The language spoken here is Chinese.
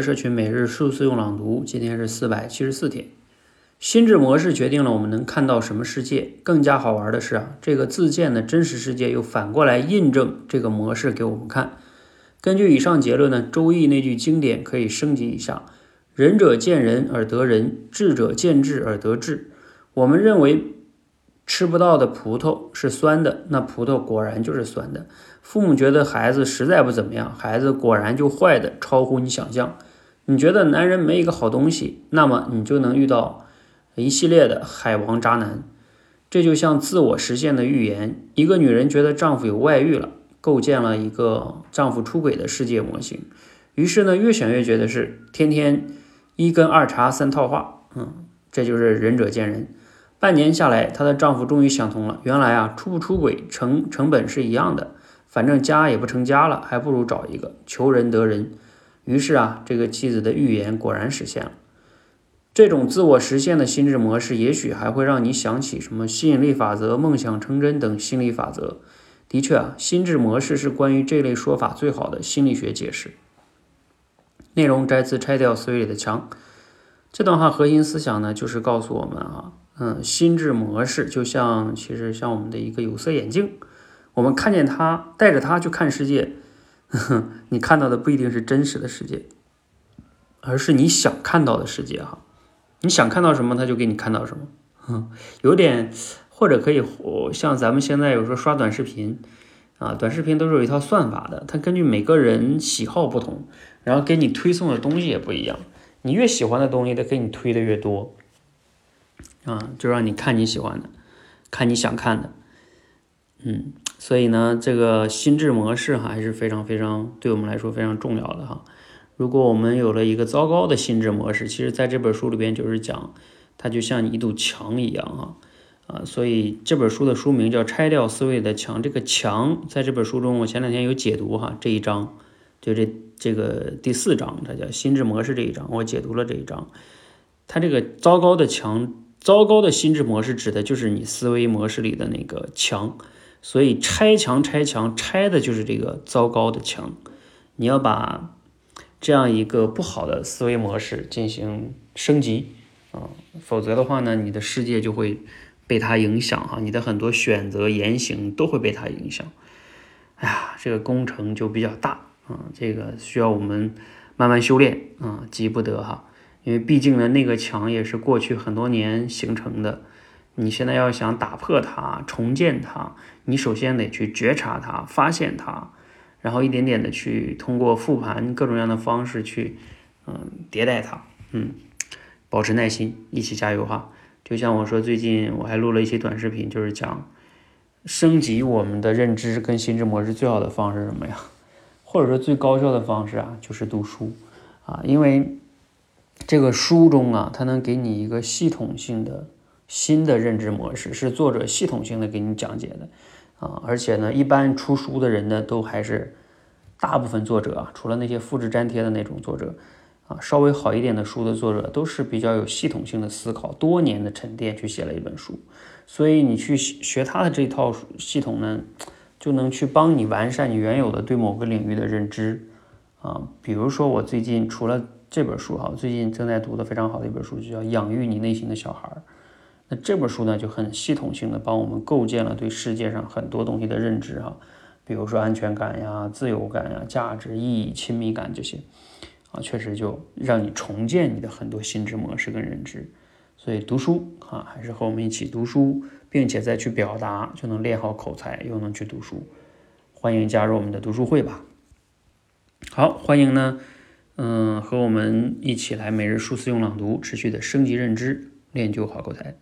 社群每日数字用朗读，今天是四百七十四天。心智模式决定了我们能看到什么世界。更加好玩的是啊，这个自建的真实世界又反过来印证这个模式给我们看。根据以上结论呢，《周易》那句经典可以升级一下：仁者见仁而得仁，智者见智而得智。我们认为。吃不到的葡萄是酸的，那葡萄果然就是酸的。父母觉得孩子实在不怎么样，孩子果然就坏的超乎你想象。你觉得男人没一个好东西，那么你就能遇到一系列的海王渣男。这就像自我实现的预言。一个女人觉得丈夫有外遇了，构建了一个丈夫出轨的世界模型。于是呢，越想越觉得是天天一根二茬三套话。嗯，这就是仁者见仁。半年下来，她的丈夫终于想通了，原来啊，出不出轨成成本是一样的，反正家也不成家了，还不如找一个求人得人。于是啊，这个妻子的预言果然实现了。这种自我实现的心智模式，也许还会让你想起什么吸引力法则、梦想成真等心理法则。的确啊，心智模式是关于这类说法最好的心理学解释。内容摘自《拆掉思维里的墙》。这段话核心思想呢，就是告诉我们啊。嗯，心智模式就像其实像我们的一个有色眼镜，我们看见它，带着它去看世界，你看到的不一定是真实的世界，而是你想看到的世界哈。你想看到什么，它就给你看到什么。嗯，有点或者可以像咱们现在有时候刷短视频啊，短视频都是有一套算法的，它根据每个人喜好不同，然后给你推送的东西也不一样。你越喜欢的东西，它给你推的越多。啊，就让你看你喜欢的，看你想看的，嗯，所以呢，这个心智模式哈还是非常非常对我们来说非常重要的哈。如果我们有了一个糟糕的心智模式，其实在这本书里边就是讲，它就像一堵墙一样哈，啊，所以这本书的书名叫《拆掉思维的墙》。这个墙在这本书中，我前两天有解读哈，这一章就这这个第四章，它叫心智模式这一章，我解读了这一章，它这个糟糕的墙。糟糕的心智模式指的就是你思维模式里的那个墙，所以拆墙拆墙拆的就是这个糟糕的墙。你要把这样一个不好的思维模式进行升级啊，否则的话呢，你的世界就会被它影响哈，你的很多选择言行都会被它影响。哎呀，这个工程就比较大啊，这个需要我们慢慢修炼啊，急不得哈。因为毕竟呢，那个墙也是过去很多年形成的，你现在要想打破它、重建它，你首先得去觉察它、发现它，然后一点点的去通过复盘各种各样的方式去，嗯，迭代它，嗯，保持耐心，一起加油哈！就像我说，最近我还录了一些短视频，就是讲升级我们的认知跟心智模式最好的方式是什么呀？或者说最高效的方式啊，就是读书啊，因为。这个书中啊，它能给你一个系统性的新的认知模式，是作者系统性的给你讲解的啊。而且呢，一般出书的人呢，都还是大部分作者啊，除了那些复制粘贴的那种作者啊，稍微好一点的书的作者，都是比较有系统性的思考，多年的沉淀去写了一本书。所以你去学他的这套系统呢，就能去帮你完善你原有的对某个领域的认知啊。比如说我最近除了这本书哈，最近正在读的非常好的一本书，就叫《养育你内心的小孩》。那这本书呢，就很系统性的帮我们构建了对世界上很多东西的认知哈，比如说安全感呀、自由感呀、价值意义、亲密感这些啊，确实就让你重建你的很多心智模式跟认知。所以读书啊，还是和我们一起读书，并且再去表达，就能练好口才，又能去读书。欢迎加入我们的读书会吧。好，欢迎呢。嗯，和我们一起来每日数次用朗读，持续的升级认知，练就好口才。